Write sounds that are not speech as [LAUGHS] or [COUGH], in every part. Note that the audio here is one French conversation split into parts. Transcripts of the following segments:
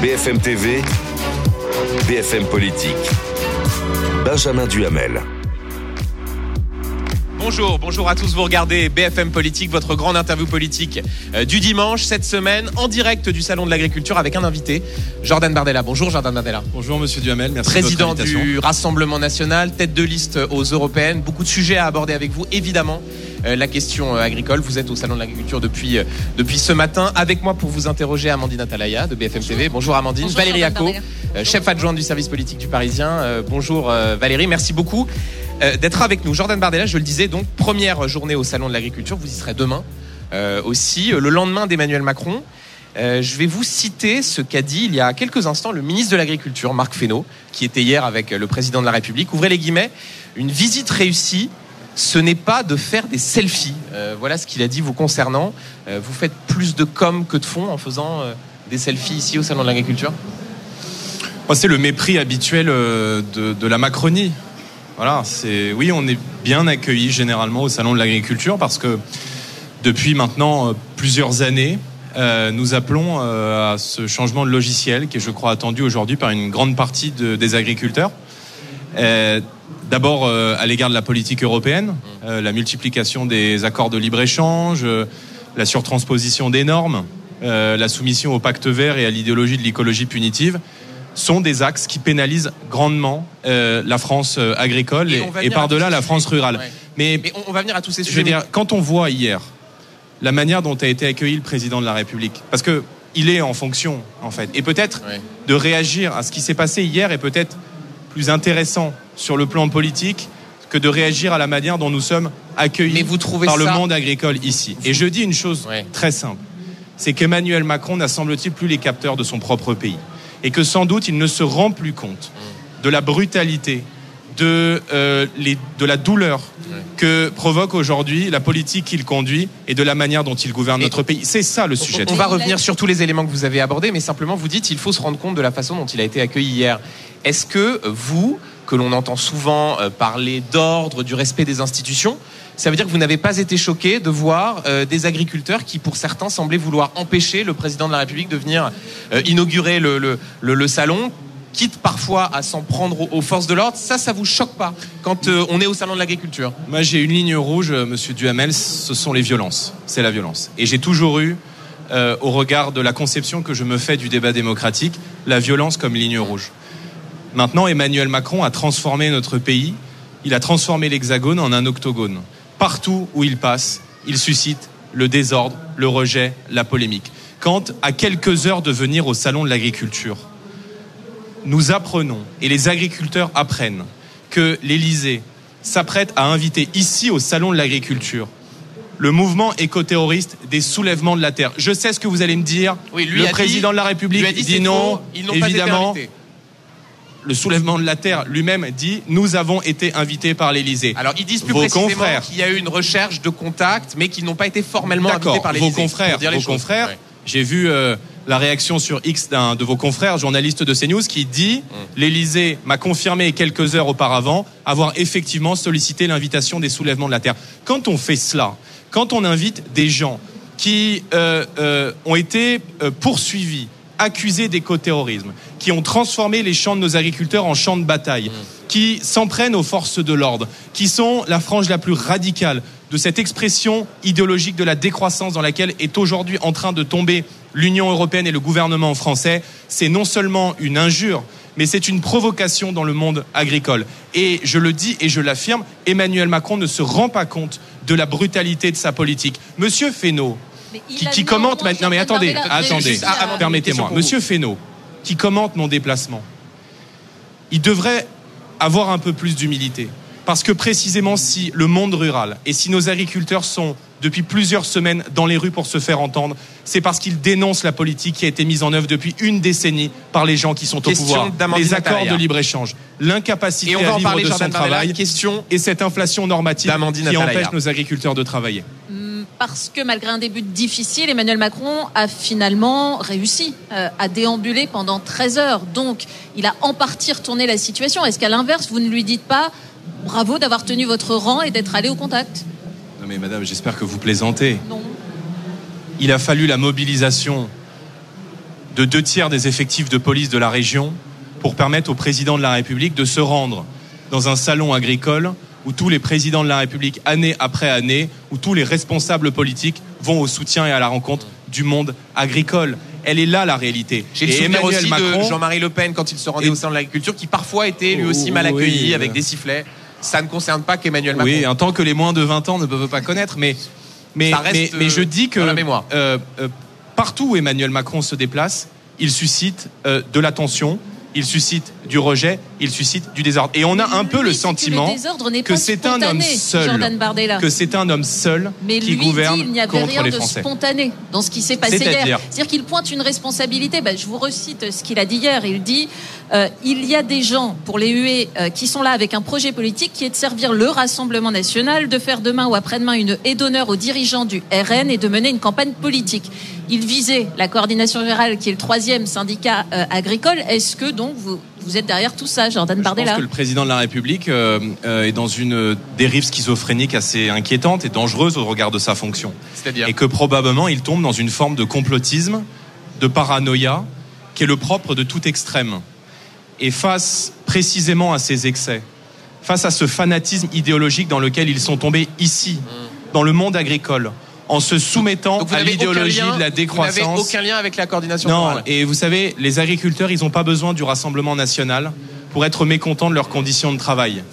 BFM TV, BFM Politique. Benjamin Duhamel. Bonjour, bonjour à tous. Vous regardez BFM Politique, votre grande interview politique euh, du dimanche, cette semaine, en direct du Salon de l'Agriculture avec un invité, Jordan Bardella. Bonjour Jordan Bardella. Bonjour Monsieur Duhamel, merci Président de votre invitation. du Rassemblement National, tête de liste aux Européennes. Beaucoup de sujets à aborder avec vous, évidemment. Euh, la question euh, agricole. Vous êtes au Salon de l'Agriculture depuis, euh, depuis ce matin. Avec moi pour vous interroger, Amandine Atalaya de BFM TV. Bonjour Amandine. Bonjour, Valérie Acco, chef adjointe du service politique du Parisien. Bonjour Valérie, merci beaucoup d'être avec nous. Jordan Bardella, je le disais, donc première journée au Salon de l'Agriculture. Vous y serez demain aussi, le lendemain d'Emmanuel Macron. Euh, je vais vous citer ce qu'a dit il y a quelques instants le ministre de l'Agriculture, Marc Fesneau, qui était hier avec le président de la République. Ouvrez les guillemets, une visite réussie, ce n'est pas de faire des selfies. Euh, voilà ce qu'il a dit vous concernant. Euh, vous faites plus de com que de fond en faisant euh, des selfies ici au Salon de l'Agriculture c'est le mépris habituel de, la Macronie. Voilà, c'est oui, on est bien accueillis généralement au salon de l'agriculture parce que depuis maintenant plusieurs années, nous appelons à ce changement de logiciel qui est, je crois, attendu aujourd'hui par une grande partie de- des agriculteurs. Euh, D'abord euh, à l'égard de la politique européenne, euh, la multiplication des accords de libre-échange, la surtransposition des normes, la soumission au pacte vert et à l'idéologie de l'écologie punitive sont des axes qui pénalisent grandement euh, la France euh, agricole et, et par-delà la France rurale. Ouais. Mais, Mais on, va venir à tous ces je sujets. veux dire, quand on voit hier la manière dont a été accueilli le président de la République, parce que il est en fonction en fait, et peut-être Ouais. de réagir à ce qui s'est passé hier est peut-être plus intéressant sur le plan politique que de réagir à la manière dont nous sommes accueillis Mais vous trouvez par le monde agricole ici. Et je dis une chose Ouais. très simple, c'est qu'Emmanuel Macron n'a semble-t-il plus les capteurs de son propre pays. Et que sans doute il ne se rend plus compte de la brutalité, de, euh, les, de la douleur que provoque aujourd'hui la politique qu'il conduit et de la manière dont il gouverne Et- notre pays. C'est ça le sujet. On va revenir sur tous les éléments que vous avez abordés, mais simplement vous dites il faut se rendre compte de la façon dont il a été accueilli hier. Est-ce que vous, que l'on entend souvent euh, parler d'ordre, du respect des institutions, ça veut dire que vous n'avez pas été choqué de voir euh, des agriculteurs qui, pour certains, semblaient vouloir empêcher le président de la République de venir euh, inaugurer le, le- le- le salon quitte parfois à s'en prendre aux, forces de l'ordre, ça, ça vous choque pas quand euh, on est au salon de l'agriculture? Moi, j'ai une ligne rouge, euh, monsieur Duhamel, ce sont les violences. C'est la violence. Et j'ai toujours eu, euh, au regard de la conception que je me fais du débat démocratique, la violence comme ligne rouge. Maintenant, Emmanuel Macron a transformé notre pays, il a transformé l'hexagone en un octogone. Partout où il passe, il suscite le désordre, le rejet, la polémique. Quand, à quelques heures de venir au salon de l'agriculture, nous apprenons, et les agriculteurs apprennent, que l'Élysée s'apprête à inviter ici au Salon de l'Agriculture le mouvement écoterroriste des soulèvements de la terre. Je sais ce que vous allez me dire. Oui, lui le président dit- de la lui République a dit, non. ils n'ont pas été évidemment, le soulèvement de la terre lui-même dit nous avons été invités par l'Élysée. Alors ils disent plus Vos précisément confrères. qu'il y a eu une recherche de contact, mais qu'ils n'ont pas été formellement invités par les vos confrères, vos confrères. Ouais. J'ai vu euh, la réaction sur X d'un de vos confrères, journaliste de CNews, qui dit Mm. l'Élysée m'a confirmé quelques heures auparavant avoir effectivement sollicité l'invitation des soulèvements de la terre. Quand on fait cela, quand on invite des gens qui euh, euh, ont été euh, poursuivis, accusés d'écoterrorisme, qui ont transformé les champs de nos agriculteurs en champs de bataille, qui s'en prennent aux forces de l'ordre, qui sont la frange la plus radicale de cette expression idéologique de la décroissance dans laquelle est aujourd'hui en train de tomber l'Union européenne et le gouvernement français, c'est non seulement une injure, mais c'est une provocation dans le monde agricole. Et je le dis et je l'affirme, Emmanuel Macron ne se rend pas compte de la brutalité de sa politique. Monsieur Fesneau, il qui, commente non, maintenant, mais attendez, attendez, à- Ah, permettez-moi, Monsieur Fesneau, qui commentent mon déplacement, ils devraient avoir un peu plus d'humilité. Parce que précisément si le monde rural et si nos agriculteurs sont depuis plusieurs semaines dans les rues pour se faire entendre, c'est parce qu'ils dénoncent la politique qui a été mise en œuvre depuis une décennie par les gens qui sont au pouvoir. Les accords de libre-échange, l'incapacité à vivre de son travail question et cette inflation normative qui empêche nos agriculteurs de travailler hmm, parce que malgré un début difficile, Emmanuel Macron a finalement réussi euh, à déambuler pendant 13 heures. Donc, il a en partie retourné la situation. Est-ce qu'à l'inverse, vous ne lui dites pas bravo d'avoir tenu votre rang et d'être allé au contact Non mais madame, j'espère que vous plaisantez. Non. Il a fallu la mobilisation de deux tiers des effectifs de police de la région pour permettre au président de la République de se rendre dans un salon agricole où tous les présidents de la République, année après année, où tous les responsables politiques vont au soutien et à la rencontre du monde agricole. Elle est là la réalité. J'ai le souvenir aussi de Jean-Marie Le Pen quand il se rendait au sein de l'agriculture, qui parfois était lui aussi mal accueilli avec des sifflets ça ne concerne pas qu'Emmanuel Macron. Oui, en tant que les moins de 20 ans ne peuvent pas connaître, mais, mais, mais, je dis que la mémoire. Euh, euh, partout où Emmanuel Macron se déplace, il suscite euh, de l'attention, il suscite du rejet, il suscite du désordre. Et on a un peu le sentiment que, c'est un homme seul, que c'est un homme seul qui gouverne il n'y avait rien de spontané dans ce qui s'est passé hier. C'est-à-dire qu'il pointe une responsabilité. Ben, je vous recite ce qu'il a dit hier. Il dit euh, il y a des gens pour les huer euh, qui sont là avec un projet politique qui est de servir le Rassemblement national, de faire demain ou après-demain une haie d'honneur aux dirigeants du RN et de mener une campagne politique. Il visait la coordination rurale qui est le troisième syndicat euh, agricole. Est-ce que donc vous vous êtes derrière tout ça, Jordan Bardella Je pense que le président de la République euh, euh, est dans une dérive schizophrénique assez inquiétante et dangereuse au regard de sa fonction. C'est-à-dire Et que probablement il tombe dans une forme de complotisme, de paranoïa, qui est le propre de tout extrême. Et face précisément à ces excès, face à ce fanatisme idéologique dans lequel ils sont tombés ici, mmh. dans le monde agricole, en se soumettant à l'idéologie de la décroissance. Vous n'avez aucun lien avec la coordination Non, et vous savez, les agriculteurs, ils n'ont pas besoin du Rassemblement national pour être mécontents de leurs conditions de travail.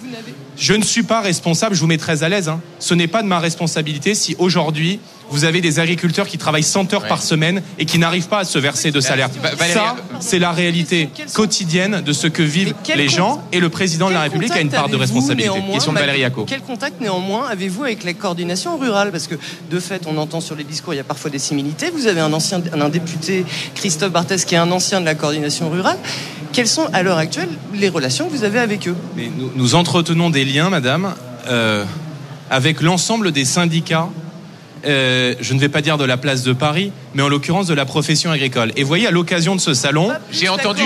Je ne suis pas responsable, je vous mets très à l'aise. Hein. Ce n'est pas de ma responsabilité si aujourd'hui vous avez des agriculteurs qui travaillent 100 heures par semaine et qui n'arrivent pas à se verser de salaire. Ça, c'est la réalité quotidienne de ce que vivent les gens et le président de la République a une part de responsabilité. Question de Valérie Quel contact néanmoins avez-vous avec la coordination rurale Parce que de fait, on entend sur les discours, il y a parfois des similitudes. Vous avez un ancien, un député, Christophe Barthès, qui est un ancien de la coordination rurale. Quelles sont à l'heure actuelle les relations que vous avez avec eux? Mais nous, entretenons des liens, madame, euh, avec l'ensemble des syndicats euh, je ne vais pas dire de la place de Paris, mais en l'occurrence de la profession agricole. Et voyez, à l'occasion de ce salon, j'ai entendu,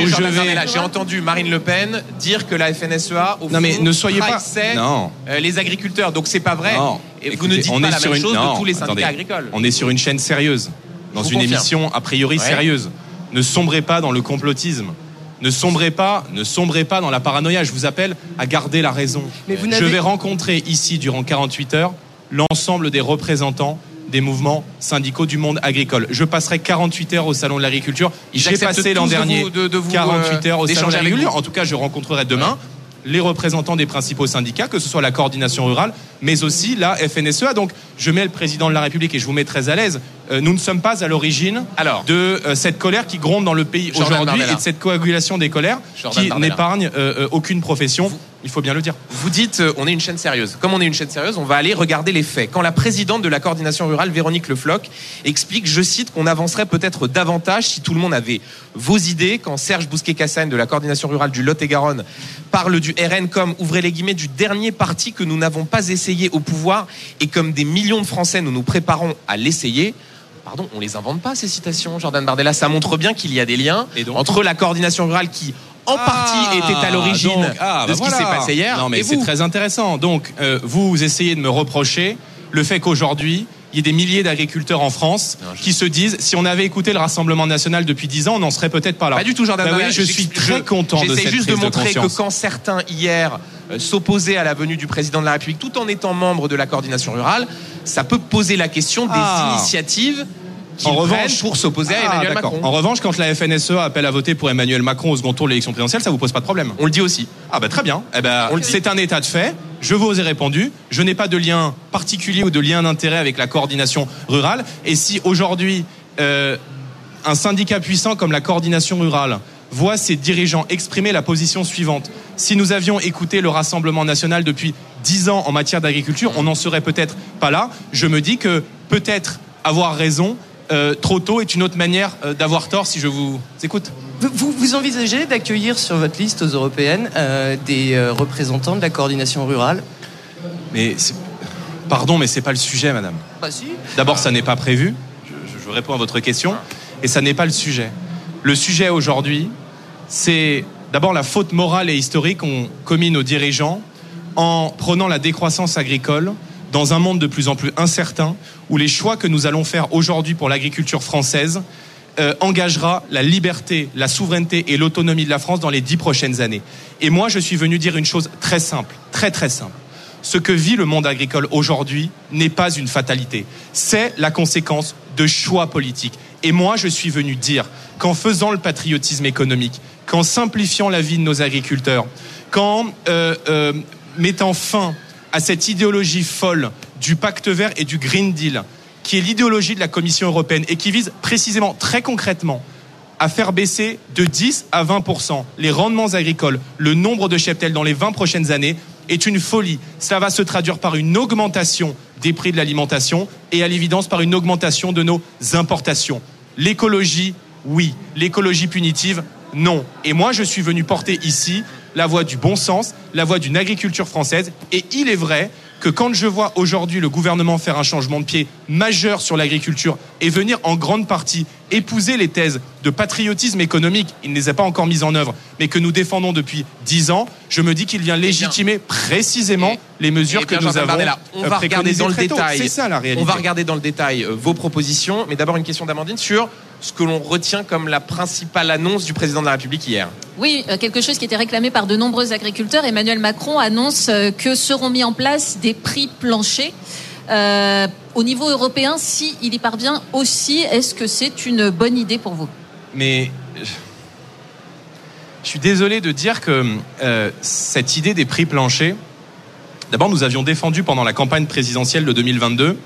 j'ai entendu Marine Le Pen dire que la FNSEA au non mais ne soyez pas non. Euh, les agriculteurs. Donc c'est pas vrai. Et vous ne dites pas la même chose de tous les syndicats agricoles. On est sur une chaîne sérieuse, dans une émission a priori sérieuse. Ne sombrez pas dans le complotisme. Ne sombrez pas, ne sombrez pas dans la paranoïa. Je vous appelle à garder la raison. Je vais rencontrer ici durant 48 heures l'ensemble des représentants des mouvements syndicaux du monde agricole. Je passerai 48 heures au salon de l'agriculture. J'ai passé l'an dernier de, 48 heures au salon de l'agriculture. En tout cas, je rencontrerai demain les représentants des principaux syndicats, que ce soit la coordination rurale, mais aussi la FNSEA. Donc, je mets le président de la République et je vous mets très à l'aise. Euh, nous ne sommes pas à l'origine de euh, cette colère qui gronde dans le pays aujourd'hui et de cette coagulation des colères qui n'épargne euh, aucune profession. Il faut bien le dire. Vous dites, on est une chaîne sérieuse. Comme on est une chaîne sérieuse, on va aller regarder les faits. Quand la présidente de la coordination rurale, Véronique Le Floch, explique, je cite, qu'on avancerait peut-être davantage si tout le monde avait vos idées. Quand Serge Bousquet-Cassagne de la coordination rurale du Lot-et-Garonne parle du RN comme, ouvrez les guillemets, du dernier parti que nous n'avons pas essayé au pouvoir et comme des millions de Français, nous nous préparons à l'essayer. Pardon, on les invente pas ces citations, Jordan Bardella. Ça montre bien qu'il y a des liens entre la coordination rurale qui en partie ah, était à l'origine ah, de bah ce qui s'est passé hier. Non mais c'est très intéressant. Donc euh, vous essayez de me reprocher le fait qu'aujourd'hui il y ait des milliers d'agriculteurs en France qui se disent si on avait écouté le Rassemblement national depuis 10 ans, on n'en serait peut-être pas là. Pas du tout, Jordan. Bah oui, je suis très content de cette juste de montrer que quand certains hier euh, s'opposaient à la venue du président de la République tout en étant membre de la coordination rurale, ça peut poser la question des ah. initiatives en revanche, pour s'opposer à ah, Emmanuel Macron. En revanche, quand la FNSEA appelle à voter pour Emmanuel Macron au second tour de l'élection présidentielle, ça vous pose pas de problème. On le dit aussi. Ah bah très bien. Eh ben, c'est un état de fait. Je vous ai répondu. Je n'ai pas de lien particulier ou de lien d'intérêt avec la coordination rurale. Et si aujourd'hui euh, un syndicat puissant comme la coordination rurale voit ses dirigeants exprimer la position suivante. Si nous avions écouté le Rassemblement national depuis dix ans en matière d'agriculture, on n'en serait peut-être pas là. Je me dis que peut-être avoir raison euh, trop tôt est une autre manière euh, d'avoir tort si je vous écoute. Vous, vous envisagez d'accueillir sur votre liste aux européennes euh, des représentants de la coordination rurale? Mais pardon, mais c'est pas le sujet, madame. Bah si. D'abord, ça n'est pas prévu. Je, je réponds à votre question, et ça n'est pas le sujet. Le sujet aujourd'hui, c'est d'abord la faute morale et historique qu'ont commis nos dirigeants en prenant la décroissance agricole dans un monde de plus en plus incertain où les choix que nous allons faire aujourd'hui pour l'agriculture française euh, engagera la liberté, la souveraineté et l'autonomie de la France dans les dix prochaines années. Et moi, je suis venu dire une chose très simple, très très simple. Ce que vit le monde agricole aujourd'hui n'est pas une fatalité, c'est la conséquence de choix politiques. Et moi, je suis venu dire qu'en faisant le patriotisme économique, qu'en simplifiant la vie de nos agriculteurs, qu'en euh, euh, mettant fin à cette idéologie folle du pacte vert et du Green Deal, qui est l'idéologie de la Commission européenne et qui vise précisément, très concrètement, à faire baisser de 10 à 20 les rendements agricoles, le nombre de cheptels dans les 20 prochaines années, est une folie. Cela va se traduire par une augmentation des prix de l'alimentation et à l'évidence par une augmentation de nos importations. L'écologie, oui. L'écologie punitive, non. Et moi, je suis venu porter ici la voie du bon sens, la voie d'une agriculture française. Et il est vrai que quand je vois aujourd'hui le gouvernement faire un changement de pied majeur sur l'agriculture et venir en grande partie épouser les thèses de patriotisme économique, il ne les a pas encore mises en œuvre, mais que nous défendons depuis dix ans, je me dis qu'il vient légitimer précisément les mesures que nous avons On va regarder dans le détail. C'est ça la réalité. On va regarder dans le détail vos propositions, mais d'abord une question d'Amandine sur ce que l'on retient comme la principale annonce du président de la République hier. Oui, euh, quelque chose qui était réclamé par de nombreux agriculteurs. Emmanuel Macron annonce euh, que seront mis en place des prix planchers. Euh, au niveau européen, si il y parvient aussi, est-ce que c'est une bonne idée pour vous? Mais je suis désolé de dire que cette idée des prix planchers, d'abord nous avions défendu pendant la campagne présidentielle de 2022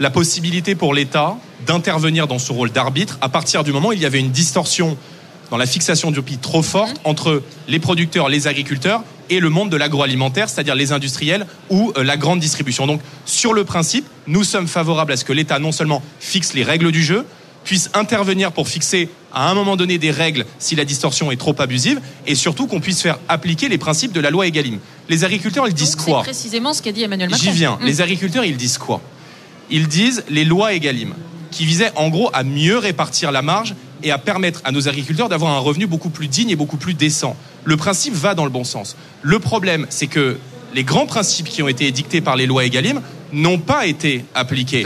la possibilité pour l'État d'intervenir dans ce rôle d'arbitre à partir du moment où il y avait une distorsion dans la fixation du prix trop forte mmh. entre les producteurs, les agriculteurs et le monde de l'agroalimentaire, c'est-à-dire les industriels ou euh, la grande distribution. Donc, sur le principe, nous sommes favorables à ce que l'État non seulement fixe les règles du jeu, puisse intervenir pour fixer à un moment donné des règles si la distorsion est trop abusive, et surtout qu'on puisse faire appliquer les principes de la loi Egalim. Les agriculteurs, ils disent quoi? C'est précisément ce qu'a dit Emmanuel Macron. J'y viens. Mmh. Les agriculteurs, ils disent quoi? Ils disent les lois Egalim qui visait en gros à mieux répartir la marge et à permettre à nos agriculteurs d'avoir un revenu beaucoup plus digne et beaucoup plus décent. Le principe va dans le bon sens. Le problème, c'est que les grands principes qui ont été édictés par les lois Egalim n'ont pas été appliqués.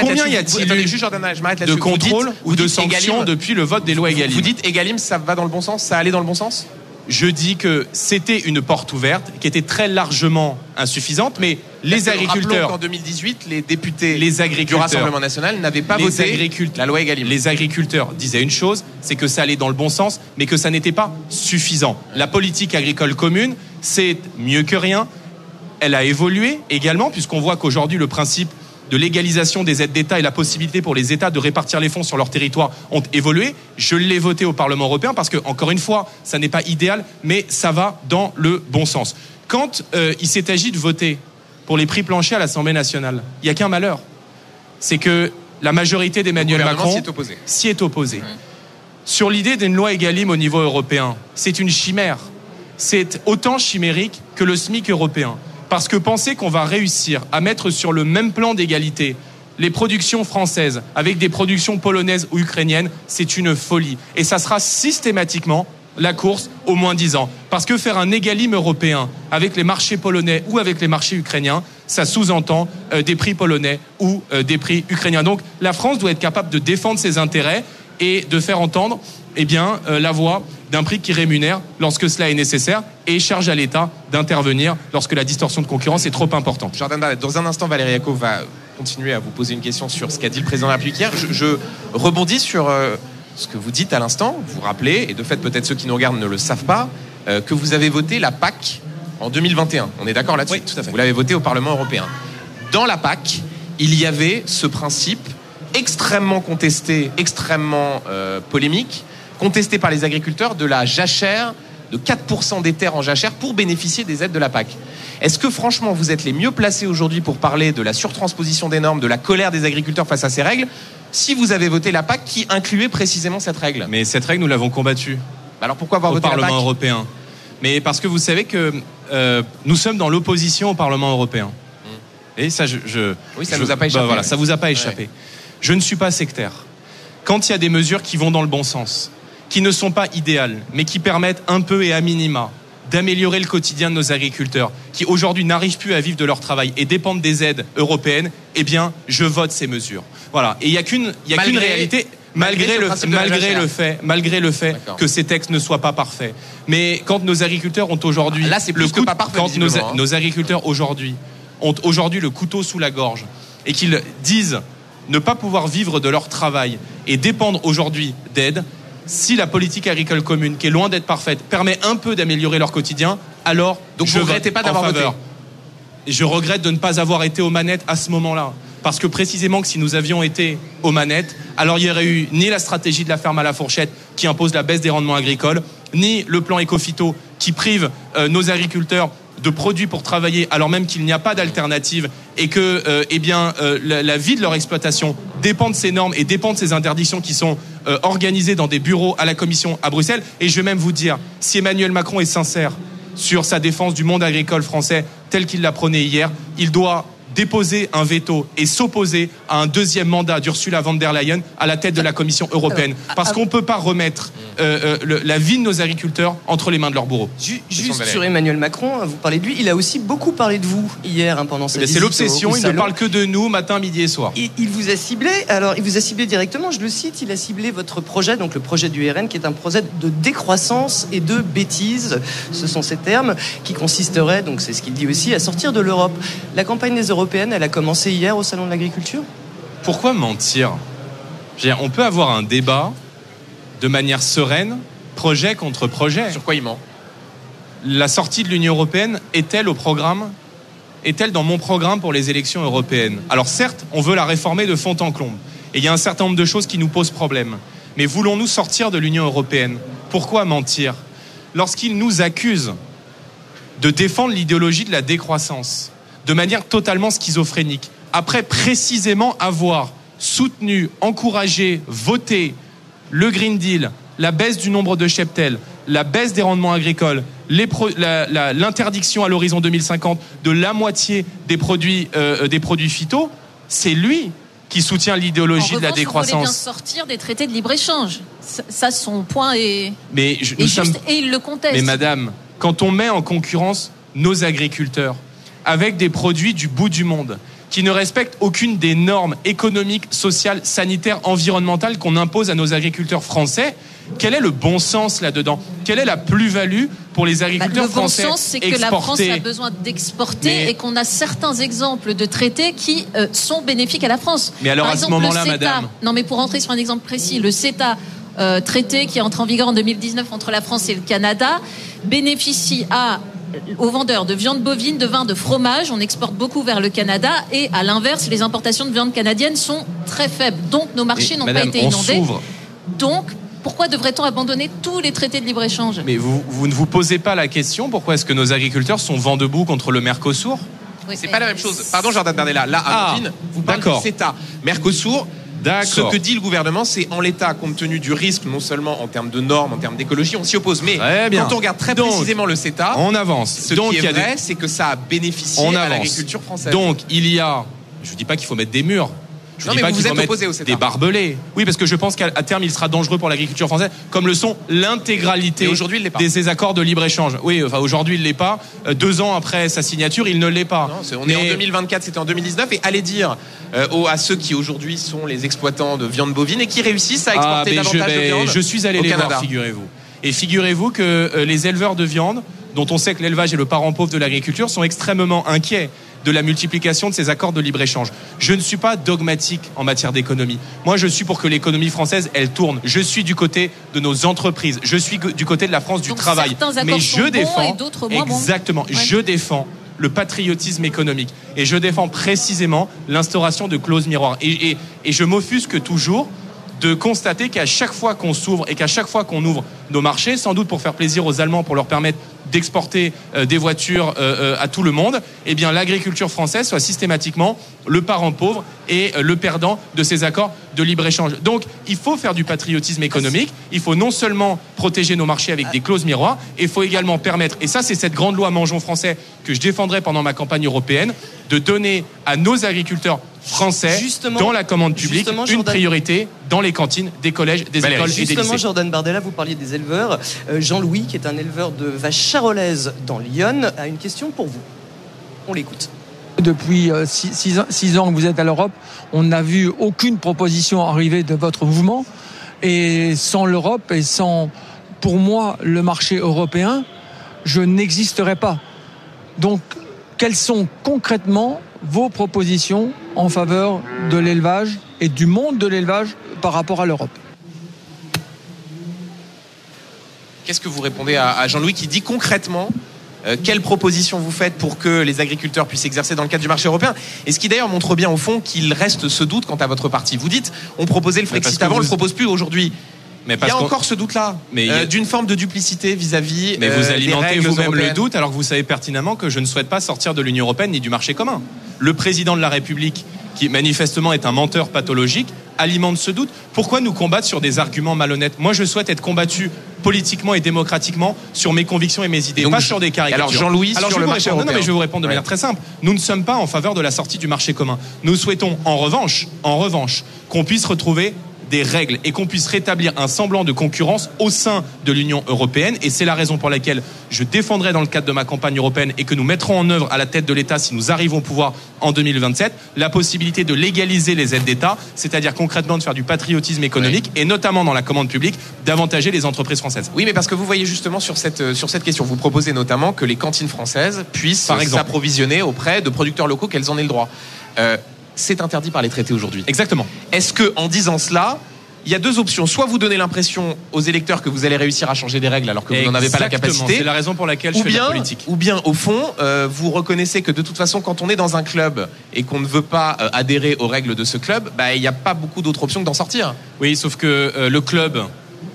Combien y a-t-il de contrôle ou de sanctions depuis le vote des lois Egalim Vous dites Egalim, ça va dans le bon sens? Ça allait dans le bon sens? Je dis que c'était une porte ouverte qui était très largement insuffisante, mais les agriculteurs. En 2018, les députés les agriculteurs, du Rassemblement national n'avaient pas voté la loi Egalim. Les agriculteurs disaient une chose, c'est que ça allait dans le bon sens, mais que ça n'était pas suffisant. La politique agricole commune, c'est mieux que rien. Elle a évolué également, puisqu'on voit qu'aujourd'hui, le principe de l'égalisation des aides d'État et la possibilité pour les États de répartir les fonds sur leur territoire ont évolué. Je l'ai voté au Parlement européen parce que, encore une fois, ça n'est pas idéal, mais ça va dans le bon sens. Quand euh, il s'est agi de voter pour les prix planchers à l'Assemblée nationale, il n'y a qu'un malheur. C'est que la majorité d'Emmanuel Macron s'y est opposée. Sur l'idée d'une loi Egalim au niveau européen, c'est une chimère. C'est autant chimérique que le SMIC européen. Parce que penser qu'on va réussir à mettre sur le même plan d'égalité les productions françaises avec des productions polonaises ou ukrainiennes, c'est une folie. Et ça sera systématiquement la course au moins 10 ans. Parce que faire un égalim européen avec les marchés polonais ou avec les marchés ukrainiens, ça sous-entend euh, des prix polonais ou euh, des prix ukrainiens. Donc la France doit être capable de défendre ses intérêts et de faire entendre eh bien, euh, la voix d'un prix qui rémunère lorsque cela est nécessaire et charge à l'État d'intervenir lorsque la distorsion de concurrence est trop importante. Jordan dans un instant, Valérie Jaco va continuer à vous poser une question sur ce qu'a dit le président de la République hier. Je, rebondis sur euh, ce que vous dites à l'instant. Vous vous rappelez, et de fait, peut-être ceux qui nous regardent ne le savent pas, euh, que vous avez voté la PAC en 2021. On est d'accord là-dessus? Oui, tout à fait. Vous l'avez voté au Parlement européen. Dans la PAC, il y avait ce principe extrêmement contesté, extrêmement euh, polémique, contestée par les agriculteurs de la jachère de 4% des terres en jachère pour bénéficier des aides de la PAC. Est-ce que franchement vous êtes les mieux placés aujourd'hui pour parler de la surtransposition des normes, de la colère des agriculteurs face à ces règles, si vous avez voté la PAC qui incluait précisément cette règle? Mais cette règle, nous l'avons combattue. Alors pourquoi avoir au voté Parlement la PAC? européen Mais parce que vous savez que euh, nous sommes dans l'opposition au Parlement européen. Et ça, je, je Oui, ça je- nous a pas échappé, voilà, ça vous a pas échappé. Je ne suis pas sectaire. Quand il y a des mesures qui vont dans le bon sens, qui ne sont pas idéales, mais qui permettent un peu et à minima d'améliorer le quotidien de nos agriculteurs, qui aujourd'hui n'arrivent plus à vivre de leur travail et dépendent des aides européennes, eh bien, je vote ces mesures. Voilà. Et il y a qu'une, Malgré- réalité, malgré le, malgré le fait, malgré le fait que ces textes ne soient pas parfaits. Mais quand nos agriculteurs ont aujourd'hui Là, c'est plus le que coup- pas parfait, quand nos, hein. nos agriculteurs aujourd'hui ont aujourd'hui le couteau sous la gorge et qu'ils disent ne pas pouvoir vivre de leur travail et dépendre aujourd'hui d'aide, si la politique agricole commune, qui est loin d'être parfaite, permet un peu d'améliorer leur quotidien, alors Donc je vote pas d'avoir voté Et je regrette de ne pas avoir été aux manettes à ce moment-là. Parce que précisément que si nous avions été aux manettes, alors il n'y aurait eu ni la stratégie de la ferme à la fourchette qui impose la baisse des rendements agricoles, ni le plan éco-phyto qui prive euh, nos agriculteurs de produits pour travailler alors même qu'il n'y a pas d'alternative et que euh, eh bien euh, la, vie de leur exploitation dépend de ces normes et dépend de ces interdictions qui sont euh, organisées dans des bureaux à la Commission à Bruxelles. Et je vais même vous dire, si Emmanuel Macron est sincère sur sa défense du monde agricole français tel qu'il l'a prôné hier, il doit déposer un veto et s'opposer à un deuxième mandat d'Ursula von der Leyen à la tête de la Commission européenne. Parce qu'on ne peut pas remettre euh, euh, le- la vie de nos agriculteurs entre les mains de leurs bourreaux. Juste sur Emmanuel Macron, hein, vous parlez de lui, il a aussi beaucoup parlé de vous hier hein, pendant sa Mais visite C'est l'obsession, il ne parle que de nous matin, midi et soir. Il, il vous a ciblé, alors il vous a ciblé directement, je le cite, il a ciblé votre projet, donc le projet du RN, qui est un projet de décroissance et de bêtise, ce sont ces termes, qui consisterait, donc c'est ce qu'il dit aussi, à sortir de l'Europe. La campagne des Européennes, elle a commencé hier au Salon de l'Agriculture Pourquoi mentir? Dire, On peut avoir un débat de manière sereine, projet contre projet. Sur quoi il ment? La sortie de l'Union européenne est-elle au programme? Est-elle dans mon programme pour les élections européennes? Alors certes, on veut la réformer de fond en comble. Et il y a un certain nombre de choses qui nous posent problème. Mais voulons-nous sortir de l'Union européenne? Pourquoi mentir? Lorsqu'ils nous accusent de défendre l'idéologie de la décroissance de manière totalement schizophrénique, après précisément avoir soutenu, encouragé, voté le Green Deal, la baisse du nombre de cheptels, la baisse des rendements agricoles, l'interdiction à l'horizon 2050 de la moitié des produits, euh, des produits phyto, c'est lui qui soutient l'idéologie de la bien décroissance. sortir des traités de libre-échange. Ça, ça, son point est, Mais je- est nous juste sommes et il le conteste. Mais madame, quand on met en concurrence nos agriculteurs avec des produits du bout du monde qui ne respectent aucune des normes économiques, sociales, sanitaires, environnementales qu'on impose à nos agriculteurs français, quel est le bon sens là-dedans? Quelle est la plus-value pour les Bah, agriculteurs le bon français sens, c'est que la France a besoin d'exporter Mais- et qu'on a certains exemples de traités qui euh, sont bénéfiques à la France. Mais alors, Par à ce exemple, moment-là, CETA. madame- Non, mais pour rentrer sur un exemple précis, le CETA, euh, traité qui entre en vigueur en 2019 entre la France et le Canada, bénéficie à aux vendeurs de viande bovine, de vin, de fromage. On exporte beaucoup vers le Canada et à l'inverse, les importations de viande canadienne sont très faibles. Donc nos marchés n'ont pas été on inondés. Donc pourquoi devrait-on abandonner tous les traités de libre-échange? Mais vous, vous ne vous posez pas la question pourquoi est-ce que nos agriculteurs sont vent debout contre le Mercosur? Oui, C'est pas la même chose. Pardon, Jordan Bardella. Là, Ah, Amandine, vous parlez du CETA. Mercosur, ce que dit le gouvernement, c'est en l'état, compte tenu du risque, non seulement en termes de normes, en termes d'écologie, on s'y oppose. Mais bien. quand on regarde très Donc, précisément le CETA, On avance. ce Donc, qui est des- vrai, c'est que ça a bénéficié On à l'agriculture française. Donc, il y a. Je ne dis pas qu'il faut mettre des murs. Je Non, dis mais pas vous êtes opposé au CETA. des barbelés. Oui, parce que je pense qu'à terme, il sera dangereux pour l'agriculture française, comme le sont l'intégralité Mais aujourd'hui, il l'est pas. de ces accords de libre-échange. Oui, enfin, aujourd'hui, il ne l'est pas. Euh, Deux ans après sa signature, il ne l'est pas. Non, c'est- on est en Mais- 2024, c'était en 2019, et allez dire euh, aux- à ceux qui aujourd'hui sont les exploitants de viande bovine et qui réussissent à Ah, exporter mais je, davantage de viande. je suis allé au les Canada. voir, figurez-vous. Et figurez-vous que euh, les éleveurs de viande, dont on sait que l'élevage est le parent pauvre de l'agriculture, sont extrêmement inquiets de la multiplication de ces accords de libre-échange. Je ne suis pas dogmatique en matière d'économie. Moi, je suis pour que l'économie française, elle tourne. Je suis du côté de nos entreprises. Je suis du côté de la France du Donc, travail. Mais je défends et exactement. Ouais. Je défends le patriotisme économique et je défends précisément l'instauration de clauses miroirs. Et, et- et je m'offusque toujours de constater qu'à chaque fois qu'on s'ouvre et qu'à chaque fois qu'on ouvre nos marchés, sans doute pour faire plaisir aux Allemands, pour leur permettre d'exporter euh, des voitures euh, euh, à tout le monde, eh bien l'agriculture française soit systématiquement le parent pauvre et le perdant de ces accords de libre-échange. Donc il faut faire du patriotisme économique, il faut non seulement protéger nos marchés avec des clauses miroirs, il faut également permettre, et ça c'est cette grande loi Mangeons français que je défendrai pendant ma campagne européenne, de donner à nos agriculteurs français dans la commande publique une priorité dans les cantines des collèges, des écoles et des lycées. Justement, Jordan Bardella, vous parliez des éleveurs. Jean-Louis, qui est un éleveur de vaches charolaise dans Lyon a une question pour vous. On l'écoute. Depuis 6 euh, ans que vous êtes à l'Europe, on n'a vu aucune proposition arriver de votre mouvement. Et sans l'Europe et sans, pour moi, le marché européen, je n'existerais pas. Donc, quelles sont concrètement vos propositions en faveur de l'élevage et du monde de l'élevage par rapport à l'Europe? Qu'est-ce que vous répondez à, Jean-Louis qui dit concrètement euh, quelles propositions vous faites pour que les agriculteurs puissent exercer dans le cadre du marché européen? Et ce qui d'ailleurs montre bien au fond qu'il reste ce doute quant à votre parti. Vous dites, on proposait le Frexit avant, on ne le propose plus aujourd'hui. Mais il y a encore ce doute-là, euh, d'une forme de duplicité vis-à-vis. mais vous euh, alimentez vous-même le doute, alors que vous savez pertinemment que je ne souhaite pas sortir de l'Union européenne ni du marché commun. Le président de la République, qui manifestement est un menteur pathologique, alimente ce doute. Pourquoi nous combattre sur des arguments malhonnêtes? Moi, je souhaite être combattu politiquement et démocratiquement sur mes convictions et mes idées, pas sur des caricatures. Alors Jean-Louis, sur le marché non, mais je vais vous répondre de manière très simple. Nous ne sommes pas en faveur de la sortie du marché commun. Nous souhaitons, en revanche, en revanche, qu'on puisse retrouver des règles et qu'on puisse rétablir un semblant de concurrence au sein de l'Union européenne. Et c'est la raison pour laquelle je défendrai dans le cadre de ma campagne européenne et que nous mettrons en œuvre à la tête de l'État, si nous arrivons au pouvoir en 2027, la possibilité de légaliser les aides d'État, c'est-à-dire concrètement de faire du patriotisme économique et notamment dans la commande publique, d'avantager les entreprises françaises. Oui, mais parce que vous voyez justement sur cette, euh, sur cette question, vous proposez notamment que les cantines françaises puissent s'approvisionner auprès de producteurs locaux qu'elles en aient le droit. Euh, c'est interdit par les traités aujourd'hui. Exactement. Est-ce que en disant cela, il y a deux options. Soit vous donnez l'impression aux électeurs que vous allez réussir à changer des règles alors que vous n'en avez pas la capacité. C'est la raison pour laquelle je fais bien, de la politique. Ou bien, au fond, euh, vous reconnaissez que de toute façon, quand on est dans un club et qu'on ne veut pas euh, adhérer aux règles de ce club, bah, il n'y a pas beaucoup d'autres options que d'en sortir. Oui, sauf que euh, le club,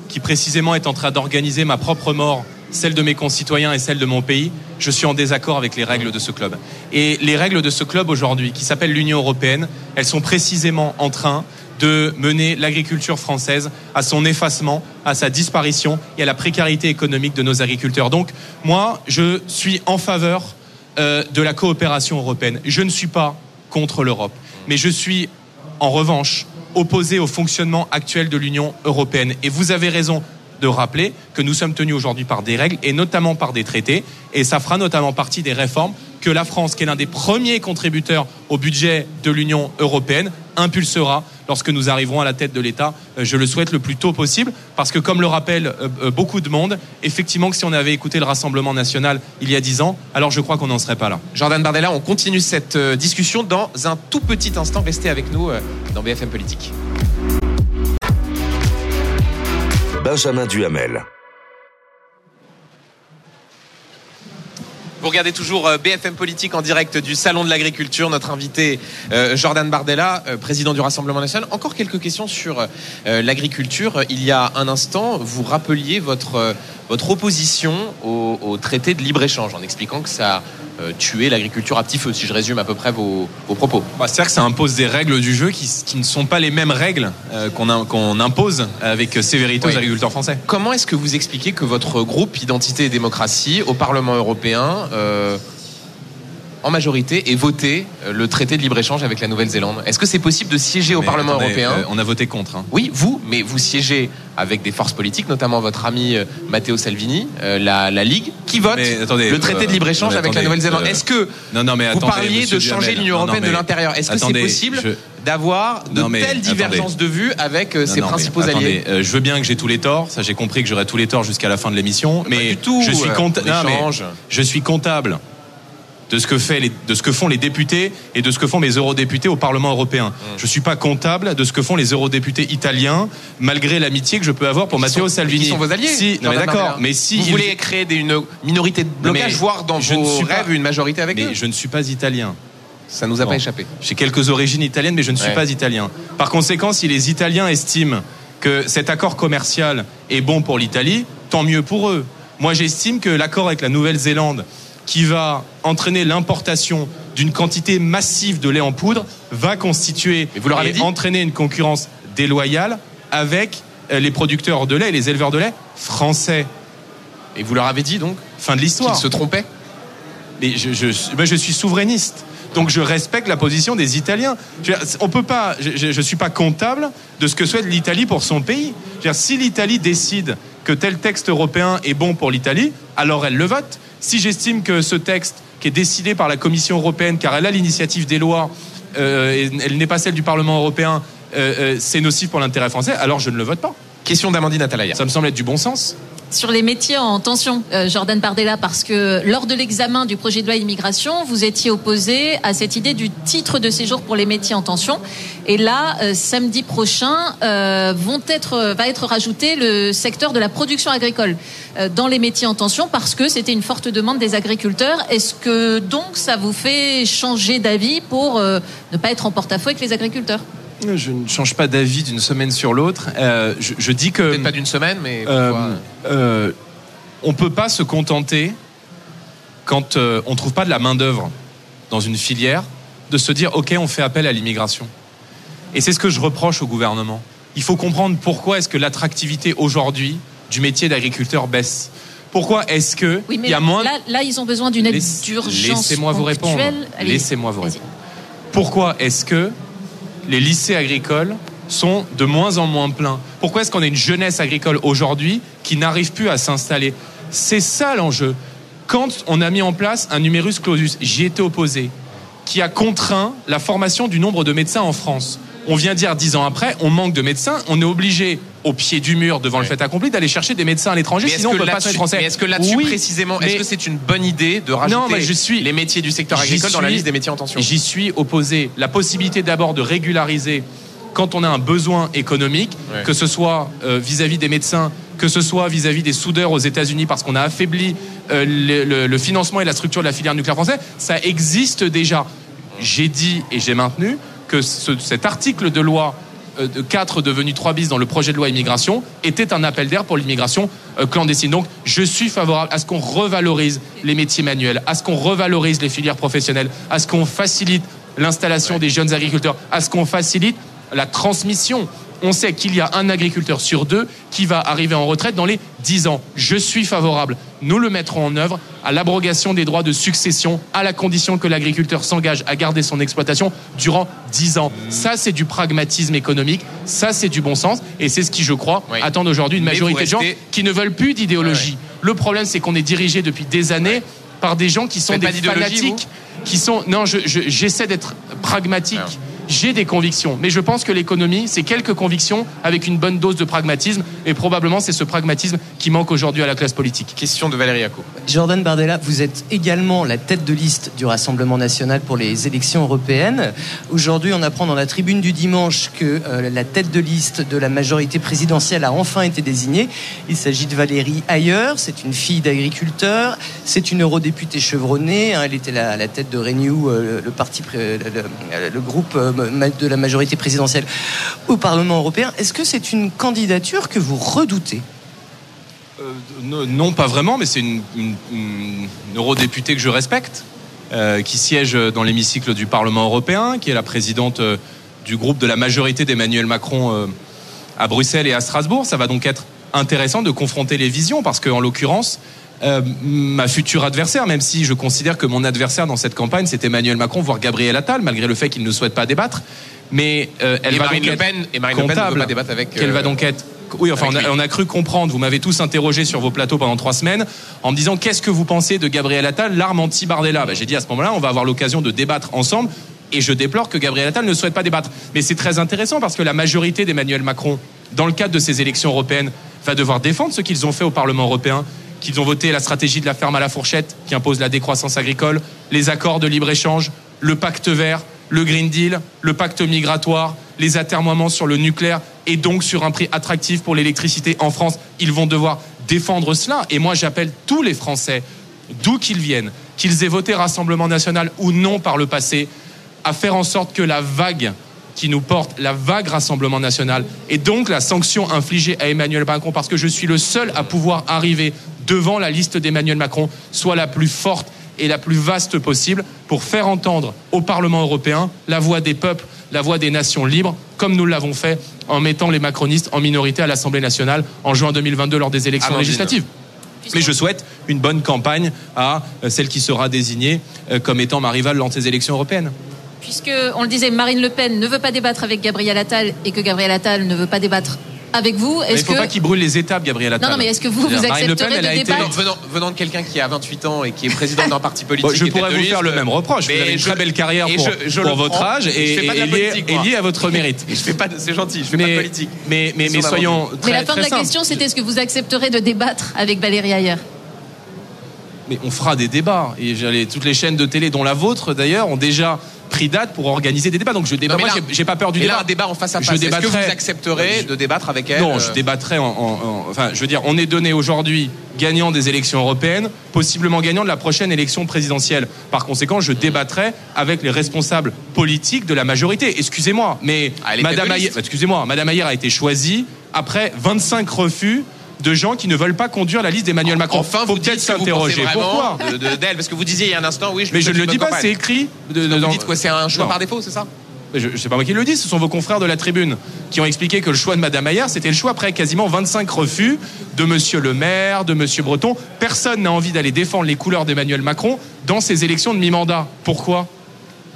qui précisément est en train d'organiser ma propre mort, celle de mes concitoyens et celle de mon pays, je suis en désaccord avec les règles de ce club. Et les règles de ce club aujourd'hui, qui s'appelle l'Union européenne, elles sont précisément en train de mener l'agriculture française à son effacement, à sa disparition et à la précarité économique de nos agriculteurs. Donc, moi, je suis en faveur euh, de la coopération européenne. Je ne suis pas contre l'Europe, mais je suis, en revanche, opposé au fonctionnement actuel de l'Union européenne. Et vous avez raison de rappeler que nous sommes tenus aujourd'hui par des règles et notamment par des traités, et ça fera notamment partie des réformes que la France, qui est l'un des premiers contributeurs au budget de l'Union européenne, impulsera lorsque nous arriverons à la tête de l'État. Euh, je le souhaite le plus tôt possible, parce que comme le rappelle euh, euh, beaucoup de monde, effectivement que si on avait écouté le Rassemblement national il y a dix ans, alors je crois qu'on n'en serait pas là. Jordan Bardella, on continue cette discussion dans un tout petit instant. Restez avec nous dans BFM Politique. Benjamin Duhamel. Vous regardez toujours euh, BFM Politique en direct du Salon de l'Agriculture. Notre invité euh, Jordan Bardella, euh, président du Rassemblement national. Encore quelques questions sur l'agriculture. Il y a un instant, vous rappeliez votre, opposition au, traité de libre-échange en expliquant que ça tuer l'agriculture à petit feu, si je résume à peu près vos, propos. Bah, C'est-à-dire que ça impose des règles du jeu qui, ne sont pas les mêmes règles euh, qu'on impose avec sévérité aux agriculteurs français. Comment est-ce que vous expliquez que votre groupe Identité et Démocratie au Parlement européen euh, en majorité et voté euh, le traité de libre-échange avec la Nouvelle-Zélande. Est-ce que c'est possible de siéger au Parlement européen? euh, On a voté contre. Hein. Oui, vous, mais vous siégez avec des forces politiques, notamment votre ami euh, Matteo Salvini, la, Ligue, qui vote le traité de libre-échange avec la Nouvelle-Zélande. Est-ce que non, non, mais vous parliez de changer l'Union européenne de l'intérieur? Est-ce que c'est possible d'avoir de telles divergences de vues avec ses principaux alliés? Je veux bien que j'ai tous les torts, ça j'ai compris que j'aurai tous les torts jusqu'à la fin de l'émission, mais, du tout, je suis comptable. Je suis comptable de ce que, fait les, de ce que font les députés et de ce que font mes eurodéputés au Parlement européen. Mmh. Je ne suis pas comptable de ce que font les eurodéputés italiens, malgré l'amitié que je peux avoir pour Matteo Salvini. Qui sont vos alliés Si, d'accord, mais si vous voulez créer une minorité de blocage, voire dans vos rêves une majorité avec mais je ne suis pas italien. Ça nous a pas échappé. J'ai quelques origines italiennes, mais je ne suis pas italien. Par conséquent, si les Italiens estiment que cet accord commercial est bon pour l'Italie, tant mieux pour eux. Moi, j'estime que l'accord avec la Nouvelle-Zélande, qui va entraîner l'importation d'une quantité massive de lait en poudre, va constituer vous et entraîner une concurrence déloyale avec euh, les producteurs de lait et les éleveurs de lait français. Et vous leur avez dit donc Fin de l'histoire. Qu'ils se trompaient Mais je, je, je suis souverainiste. Donc je respecte la position des Italiens. on peut pas, je ne suis pas comptable de ce que souhaite l'Italie pour son pays. si l'Italie décide que tel texte européen est bon pour l'Italie, alors elle le vote. Si j'estime que ce texte qui est décidé par la Commission européenne, car elle a l'initiative des lois, euh, elle n'est pas celle du Parlement européen, euh, euh, c'est nocif pour l'intérêt français, alors je ne le vote pas. Question d'Amandine Atalaya. Ça me semble être du bon sens sur les métiers en tension, euh, Jordan Bardella, parce que lors de l'examen du projet de loi immigration, vous étiez opposé à cette idée du titre de séjour pour les métiers en tension. Et là, euh, samedi prochain, euh, va être rajouté le secteur de la production agricole dans les métiers en tension parce que c'était une forte demande des agriculteurs. Est-ce que donc ça vous fait changer d'avis pour ne pas être en porte-à-faux avec les agriculteurs? Je ne change pas d'avis d'une semaine sur l'autre. Euh, je, dis que. Peut-être pas d'une semaine, mais. Euh, euh, on peut pas se contenter, quand euh, on trouve pas de la main-d'œuvre dans une filière, de se dire OK, on fait appel à l'immigration. Et c'est ce que je reproche au gouvernement. Il faut comprendre pourquoi est-ce que l'attractivité aujourd'hui du métier d'agriculteur baisse. Pourquoi est-ce que il y a moins là, là, ils ont besoin d'une aide d'urgence Laissez-moi vous répondre. Laissez-moi vous répondre. Pourquoi est-ce que les lycées agricoles sont de moins en moins pleins. Pourquoi est-ce qu'on a une jeunesse agricole aujourd'hui qui n'arrive plus à s'installer? C'est ça l'enjeu. Quand on a mis en place un numerus clausus, j'y étais opposé, qui a contraint la formation du nombre de médecins en France. On vient dire dix ans après, on manque de médecins, on est obligé au pied du mur devant le fait accompli d'aller chercher des médecins à l'étranger, sinon on peut pas être français. Mais est-ce que là-dessus précisément, est-ce que c'est une bonne idée de rajouter je suis, les métiers du secteur agricole dans la liste des métiers en tension? J'y suis opposé. La possibilité d'abord de régulariser quand on a un besoin économique, que ce soit euh, vis-à-vis des médecins, que ce soit vis-à-vis des soudeurs aux États-Unis, parce qu'on a affaibli euh, le, financement et la structure de la filière nucléaire française, ça existe déjà. J'ai dit et j'ai maintenu que cet article de loi euh, de 4 devenu 3 bis dans le projet de loi immigration était un appel d'air pour l'immigration euh, clandestine. Donc je suis favorable à ce qu'on revalorise les métiers manuels, à ce qu'on revalorise les filières professionnelles, à ce qu'on facilite l'installation des jeunes agriculteurs, à ce qu'on facilite la transmission on sait qu'il y a un agriculteur sur deux qui va arriver en retraite dans les 10 ans. Je suis favorable. Nous le mettrons en œuvre à l'abrogation des droits de succession à la condition que l'agriculteur s'engage à garder son exploitation durant 10 ans. Ça, c'est du pragmatisme économique. Ça, c'est du bon sens. Et c'est ce qui, je crois, attendent aujourd'hui une majorité de gens qui ne veulent plus d'idéologie. Le problème, c'est qu'on est dirigé depuis des années par des gens qui sont des fanatiques, qui sont... Non, j'essaie d'être pragmatique. J'ai des convictions, mais je pense que l'économie, c'est quelques convictions avec une bonne dose de pragmatisme, et probablement c'est ce pragmatisme qui manque aujourd'hui à la classe politique. Question de Valérie Acco. Jordan Bardella, vous êtes également la tête de liste du Rassemblement national pour les élections européennes. Aujourd'hui, on apprend dans la tribune du dimanche que euh, la tête de liste de la majorité présidentielle a enfin été désignée. Il s'agit de Valérie Ayer, c'est une fille d'agriculteur, c'est une eurodéputée chevronnée, hein. elle était la, la, tête de Renew, euh, le, parti, le, le, groupe euh, de la majorité présidentielle au Parlement européen. Est-ce que c'est une candidature que vous redoutez? Euh, non, pas vraiment, mais c'est une, eurodéputée que je respecte, euh, qui siège dans l'hémicycle du Parlement européen, qui est la présidente euh, du groupe de la majorité d'Emmanuel Macron à Bruxelles et à Strasbourg. Ça va donc être intéressant de confronter les visions, parce qu'en l'occurrence, ma future adversaire, même si je considère que mon adversaire dans cette campagne, c'est Emmanuel Macron, voire Gabriel Attal, malgré le fait qu'il ne souhaite pas débattre. Mais elle va Marine donc Le Pen, et Marine Le Pen ne veut pas débattre avec. Qu'elle va donc être oui, enfin, on a, cru comprendre. Vous m'avez tous interrogé sur vos plateaux pendant trois semaines en me disant qu'est-ce que vous pensez de Gabriel Attal, l'arme anti-Bardella? Ben, j'ai dit à ce moment-là, on va avoir l'occasion de débattre ensemble. Et je déplore que Gabriel Attal ne souhaite pas débattre. Mais c'est très intéressant parce que la majorité d'Emmanuel Macron, dans le cadre de ces élections européennes, va devoir défendre ce qu'ils ont fait au Parlement européen, qu'ils ont voté la stratégie de la ferme à la fourchette qui impose la décroissance agricole, les accords de libre-échange, le pacte vert, le Green Deal, le pacte migratoire, les atermoiements sur le nucléaire et donc sur un prix attractif pour l'électricité en France. Ils vont devoir défendre cela. Et moi, j'appelle tous les Français, d'où qu'ils viennent, qu'ils aient voté Rassemblement national ou non par le passé, à faire en sorte que la vague qui nous porte, la vague Rassemblement national, et donc la sanction infligée à Emmanuel Macron, parce que je suis le seul à pouvoir arriver devant la liste d'Emmanuel Macron, soit la plus forte et la plus vaste possible, pour faire entendre au Parlement européen la voix des peuples, la voix des nations libres, comme nous l'avons fait en mettant les macronistes en minorité à l'Assemblée nationale en juin 2022 lors des élections législatives. Mais je souhaite une bonne campagne à euh, celle qui sera désignée euh, comme étant ma rivale lors des élections européennes puisque on le disait, Marine Le Pen ne veut pas débattre avec Gabriel Attal et que Gabriel Attal ne veut pas débattre avec vous. il ne faut pas qu'il brûle les étapes, Gabriel Attal. Non, non mais est-ce que vous, vous accepterez de débattre venant, de quelqu'un qui a 28 ans et qui est président d'un parti [LAUGHS] politique Je pourrais vous faire le même reproche. Vous avez une très belle carrière pour, votre âge et, lié, à votre [LAUGHS] mérite. Je fais pas, c'est gentil, je fais pas de politique. Mais, mais, mais soyons très Mais la fin de la question, c'était est-ce que vous accepterez de débattre avec Valérie Ayer? Mais on fera des débats. Et toutes les chaînes de télé, dont la vôtre d'ailleurs, ont déjà pris date pour organiser des débats. Donc je débat. moi, j'ai pas peur du débat. Là, un débat en face à face. Est-ce que vous accepterez de débattre avec elle Non, je euh débattrai en, Enfin, je veux dire, on est donné aujourd'hui gagnant des élections européennes, possiblement gagnant de la prochaine élection présidentielle. Par conséquent, je débattrai avec les responsables politiques de la majorité. Excusez-moi, mais ah, Madame Ayer, excusez-moi, Madame Ayer a été choisie après 25 refus de gens qui ne veulent pas conduire la liste d'Emmanuel Macron. Enfin, faut peut-être s'interroger. Pourquoi d'elle Parce que vous disiez il y a un instant, oui, je Mais je ne le dis pas, c'est écrit. De, vous dites quoi C'est un choix par défaut, c'est ça? Je ne sais pas moi qui le dis, ce sont vos confrères de la tribune qui ont expliqué que le choix de Madame Maillard, c'était le choix après quasiment 25 refus de Monsieur le maire, de Monsieur Breton. Personne n'a envie d'aller défendre les couleurs d'Emmanuel Macron dans ces élections de mi-mandat. Pourquoi?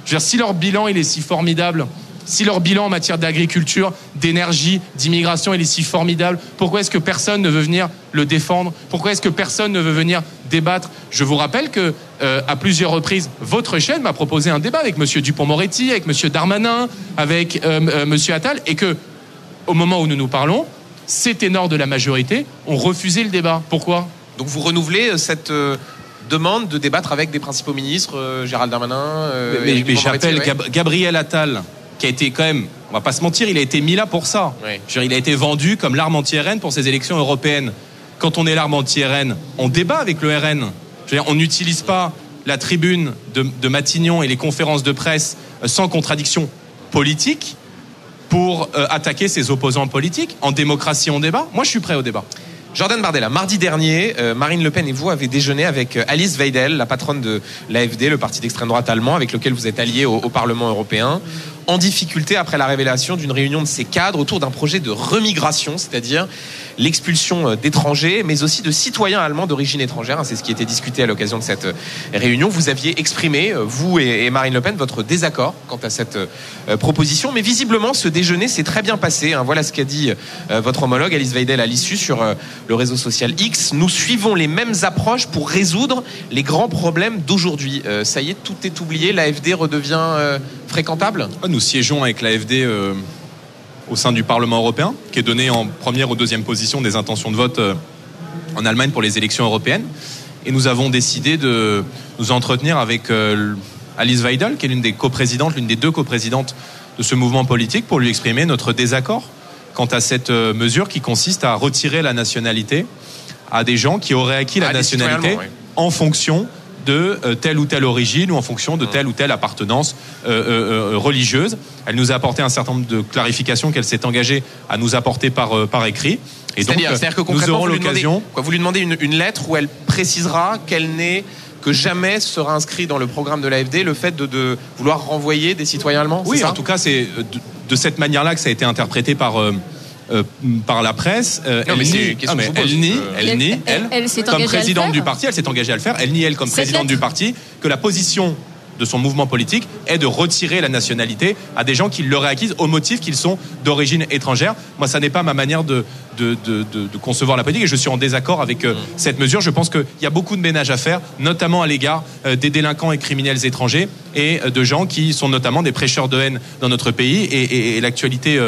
Je veux dire, si leur bilan il est si formidable, si leur bilan en matière d'agriculture, d'énergie, d'immigration est si formidable, pourquoi est-ce que personne ne veut venir le défendre? Pourquoi est-ce que personne ne veut venir débattre? Je vous rappelle que euh, à plusieurs reprises, votre chaîne m'a proposé un débat avec Monsieur Dupont-Moretti, avec Monsieur Darmanin, avec euh, euh, Monsieur Attal, et que au moment où nous nous parlons, ces ténors de la majorité ont refusé le débat. Pourquoi? Donc vous renouvelez cette demande de débattre avec des principaux ministres, Gérald Darmanin. mais, mais j'appelle Gabriel Attal qui a été quand même, on va pas se mentir, il a été mis là pour ça. il a été vendu comme l'arme anti-RN pour ces élections européennes. Quand on est l'arme anti-RN, on débat avec le RN. on n'utilise pas la tribune de, Matignon et les conférences de presse euh, sans contradiction politique pour euh, attaquer ses opposants politiques. En démocratie, on débat. Moi, je suis prêt au débat. Jordan Bardella, mardi dernier, euh, Marine Le Pen et vous avez déjeuné avec Alice Weidel, la patronne de l'AFD, le parti d'extrême droite allemand, avec lequel vous êtes allié au, Parlement européen, en difficulté après la révélation d'une réunion de ses cadres autour d'un projet de remigration, c'est-à-dire l'expulsion euh, d'étrangers, mais aussi de citoyens allemands d'origine étrangère. C'est ce qui était discuté à l'occasion de cette réunion. Vous aviez exprimé, vous et Marine Le Pen, votre désaccord quant à cette proposition, mais visiblement, ce déjeuner s'est très bien passé. Hein. Voilà ce qu'a dit votre homologue Alice Weidel à l'issue sur le réseau social X. Nous suivons les mêmes approches pour résoudre les grands problèmes d'aujourd'hui. Euh, ça y est, tout est oublié, l'AFD redevient euh, fréquentable? Ah, Nous siégeons avec l'AFD euh, au sein du Parlement européen, qui est donné en première ou deuxième position des intentions de vote en Allemagne pour les élections européennes. Et nous avons décidé de nous entretenir avec Alice Weidel, qui est l'une des coprésidentes, l'une des deux coprésidentes de ce mouvement politique, pour lui exprimer notre désaccord quant à cette euh, mesure qui consiste à retirer la nationalité à des gens qui auraient acquis la nationalité en fonction de euh, telle ou telle origine ou en fonction de telle ou telle appartenance euh, religieuse. Elle nous a apporté un certain nombre de clarifications qu'elle s'est engagée à nous apporter par, par écrit. Et donc, c'est-à-dire que nous aurons l'occasion. Vous lui demandez une, une lettre où elle précisera qu'elle n'est que jamais sera inscrit dans le programme de l'AFD le fait de, de, vouloir renvoyer des citoyens allemands Oui, en tout cas, c'est de cette manière-là que ça a été interprété par euh, euh, par la presse. Euh, elle, nie, elle, nie, elle, nie, elle, comme présidente du parti, elle s'est engagée à le faire. Elle nie, elle, comme présidente du parti, que la position de son mouvement politique est de retirer la nationalité à des gens qui l'auraient acquise au motif qu'ils sont d'origine étrangère. Moi, ça n'est pas ma manière de, de, de, de, concevoir la politique et je suis en désaccord avec euh, mm. cette mesure. Je pense qu'il y a beaucoup de ménage à faire, notamment à l'égard euh, des délinquants et criminels étrangers et euh, de gens qui sont notamment des prêcheurs de haine dans notre pays. Et, et, l'actualité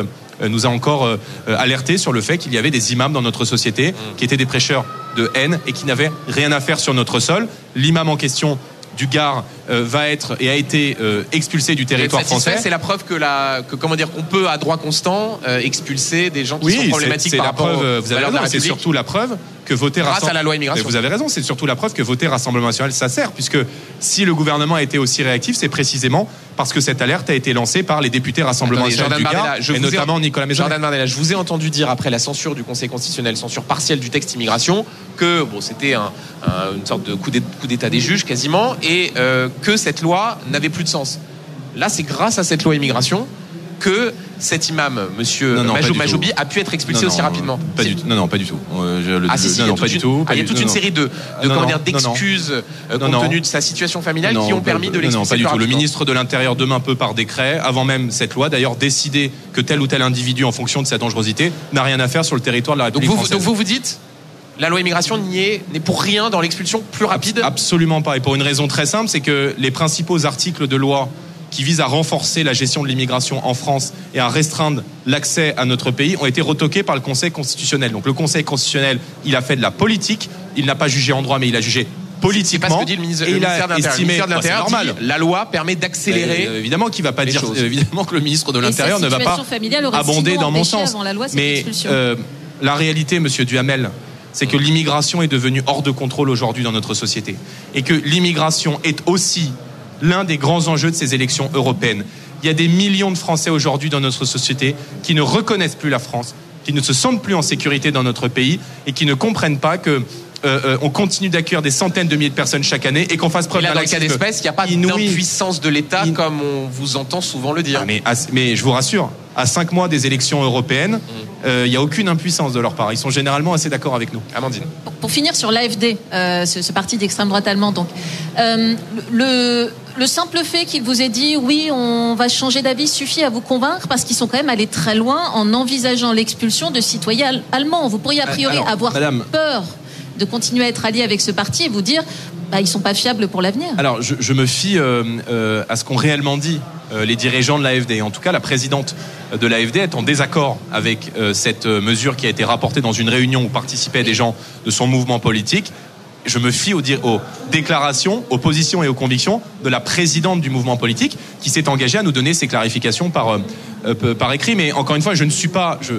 nous a encore alerté sur le fait qu'il y avait des imams dans notre société qui étaient des prêcheurs de haine et qui n'avaient rien à faire sur notre sol. L'imam en question du Gard euh, va être et a été euh, expulsé du territoire français. C'est la preuve que la que comment dire qu'on peut à droit constant euh, expulser des gens qui sont problématiques par la preuve, vous avez C'est surtout la preuve que voter grâce à la loi immigration. vous avez raison, c'est surtout la preuve que voter Rassemblement national ça sert, puisque si le gouvernement a été aussi réactif, c'est précisément parce que cette alerte a été lancée par les députés Rassemblement national du Gard, et notamment Nicolas. Jordan Bardella, je vous ai entendu dire après la censure du Conseil constitutionnel, censure partielle du texte immigration, que bon, c'était un, une sorte de coup d'état des juges quasiment, et euh, que cette loi n'avait plus de sens. Là, c'est grâce à cette loi immigration que cet imam, Monsieur Majoubi, a pu être expulsé aussi rapidement. Pas du. Non, non, pas du tout. Euh, ah, si, non, pas du tout. il y a toute une série de, de d'excuses euh, compte tenu de sa situation familiale qui ont permis de l'expulser. Non, pas du tout. Le ministre de l'Intérieur demain peut par décret, avant même cette loi, d'ailleurs décider que tel ou tel individu, en fonction de sa dangerosité, n'a rien à faire sur le territoire de la République donc vous, Donc vous vous dites la loi immigration n'est pour rien dans l'expulsion plus rapide Absolument pas. Et pour une raison très simple, c'est que les principaux articles de loi qui visent à renforcer la gestion de l'immigration en France et à restreindre l'accès à notre pays ont été retoqués par le Conseil constitutionnel. Donc le Conseil constitutionnel, il a fait de la politique, il n'a pas jugé en droit, mais il a jugé politiquement. Pas ce que dit le ministre, et a estimé, de l'Intérieur. normal. la loi permet d'accélérer. Euh, évidemment qu'il va pas dire. Évidemment que le ministre de l'Intérieur ne va pas abonder dans mon sens. La loi, mais euh, la réalité, Monsieur Duhamel, c'est que l'immigration est devenue hors de contrôle aujourd'hui dans notre société et que l'immigration est aussi l'un des grands enjeux de ces élections européennes. Il y a des millions de Français aujourd'hui dans notre société qui ne reconnaissent plus la France, qui ne se sentent plus en sécurité dans notre pays et qui ne comprennent pas que euh, euh, on continue d'accueillir des centaines de milliers de personnes chaque année et qu'on fasse preuve d'un cas d'espèce, il n'y a pas d'impuissance de l'État comme on vous entend souvent le dire. Ah, mais, mais je vous rassure, à cinq mois des élections européennes, euh, il n'y a aucune impuissance de leur part. Ils sont généralement assez d'accord avec nous. Amandine. Pour, finir sur l'AFD, ce, parti d'extrême droite allemand, donc le, le simple fait qu'il vous ait dit oui, on va changer d'avis suffit à vous convaincre parce qu'ils sont quand même allés très loin en envisageant l'expulsion de citoyens allemands. Vous pourriez a priori avoir peur de continuer à être allié avec ce parti et vous dire bah, ils sont pas fiables pour l'avenir. Alors je, me fie euh, euh, à ce qu'ont réellement dit euh, les dirigeants de l'AFD. En tout cas, la présidente de l'AFD est en désaccord avec cette mesure qui a été rapportée dans une réunion où participaient des gens de son mouvement politique je me fie aux, aux, déclarations, aux positions et aux convictions de la présidente du mouvement politique qui s'est engagée à nous donner ses clarifications par, par écrit. Mais encore une fois, je ne suis pas, je,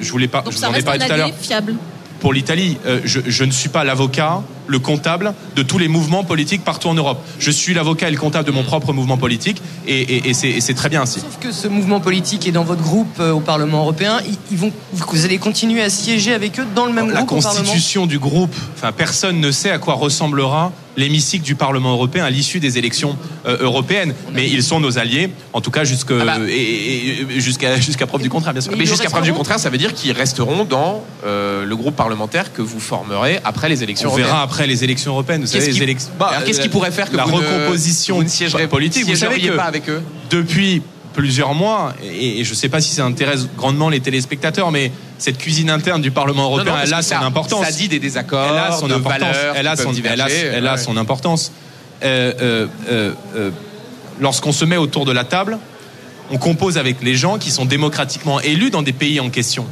je voulais pas, Donc je vous en ai parlé tout à l'heure. Fiable pour l'Italie. Euh, je, ne suis pas l'avocat, le comptable de tous les mouvements politiques partout en Europe. Je suis l'avocat et le comptable de mon propre mouvement politique et, c'est très bien ainsi. Sauf que ce mouvement politique est dans votre groupe euh, au Parlement européen. Ils, vont, vous allez continuer à siéger avec eux dans le même groupe La constitution du groupe, enfin, personne ne sait à quoi ressemblera l'hémicycle du Parlement européen à l'issue des élections euh, européennes. Mais ils sont nos alliés, en tout cas jusqu'à ah bah. jusqu'à preuve du contraire, bien sûr. Mais jusqu'à preuve du contraire, ça veut dire qu'ils resteront dans euh, le groupe parlementaire que vous formerez après les élections On verra après les élections européennes. Qu'est-ce bah, qui, pourrait faire que la vous recomposition ne, politique Vous savez que pas avec eux depuis plusieurs mois, et, je ne sais pas si ça intéresse grandement les téléspectateurs, mais cette cuisine interne du Parlement européen, elle a son importance. Ça dit des désaccords, elle a son importance. elle a son, elle a, son importance. Euh, euh, euh, lorsqu'on se met autour de la table, on compose avec les gens qui sont démocratiquement élus dans des pays en question.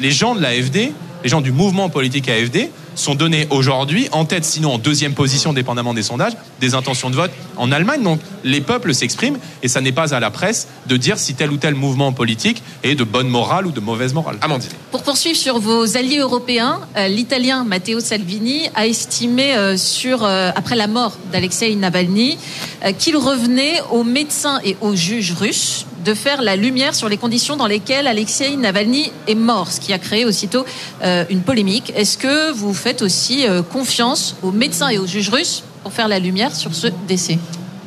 Les gens de l'AFD, les gens du mouvement politique AFD, sont donnés aujourd'hui en tête, sinon en deuxième position, dépendamment des sondages, des intentions de vote en Allemagne. Donc les peuples s'expriment et ça n'est pas à la presse de dire si tel ou tel mouvement politique est de bonne morale ou de mauvaise morale. Amandine. Pour poursuivre sur vos alliés européens, euh, l'Italien Matteo Salvini a estimé euh, sur euh, après la mort d'Alexei Navalny qu'il revenait aux médecins et aux juges russes de faire la lumière sur les conditions dans lesquelles Alexei Navalny est mort, ce qui a créé aussitôt une polémique. Est-ce que vous faites aussi confiance aux médecins et aux juges russes pour faire la lumière sur ce décès?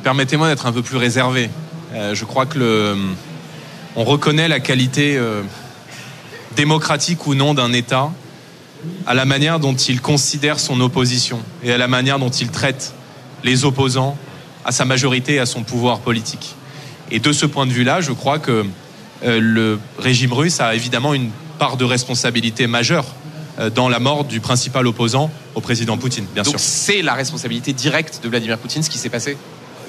Permettez-moi d'être un peu plus réservé. Euh, je crois que on reconnaît la qualité euh, démocratique ou non d'un État à la manière dont il considère son opposition et à la manière dont il traite les opposants à sa majorité et à son pouvoir politique. Et de ce point de vue-là, je crois que euh, le régime russe a évidemment une part de responsabilité majeure dans la mort du principal opposant au président Poutine, bien Donc C'est la responsabilité directe de Vladimir Poutine ce qui s'est passé?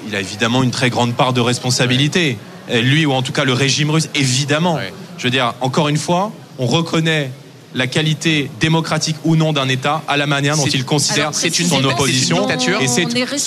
Il a évidemment une très grande part de responsabilité. Lui, ou en tout cas le régime russe, évidemment. Je veux dire, encore une fois, on reconnaît la qualité démocratique ou non d'un État à la manière dont il considère son opposition. et c'est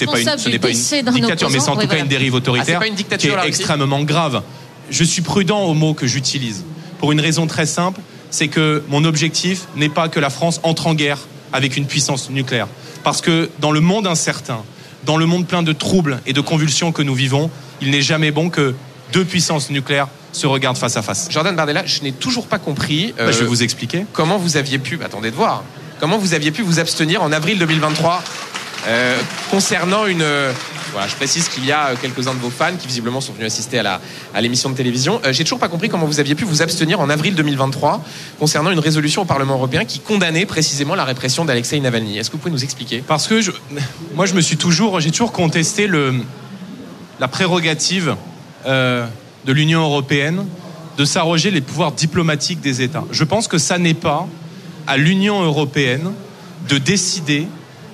pas une, ce n'est pas une dictature, mais c'est en tout cas une dérive autoritaire ah, qui est extrêmement grave. Je suis prudent aux mots que j'utilise pour une raison très simple, c'est que mon objectif n'est pas que la France entre en guerre avec une puissance nucléaire. Parce que dans le monde incertain, dans le monde plein de troubles et de convulsions que nous vivons, il n'est jamais bon que deux puissances nucléaires se regardent face à face. Jordan Bardella, je n'ai toujours pas compris. Bah, je vais vous expliquer. Comment vous aviez pu. Attendez de voir. Comment vous aviez pu vous abstenir en avril 2023 euh, concernant une. Euh, voilà, je précise qu'il y a euh, quelques-uns de vos fans qui visiblement sont venus assister à la à l'émission de télévision. J'ai toujours pas compris comment vous aviez pu vous abstenir en avril 2023 concernant une résolution au Parlement européen qui condamnait précisément la répression d'Alexei Navalny. Est-ce que vous pouvez nous expliquer? Parce que je, moi, je me suis toujours, j'ai toujours contesté le la prérogative de l'Union européenne de s'arroger les pouvoirs diplomatiques des États. Je pense que ça n'est pas à l'Union européenne de décider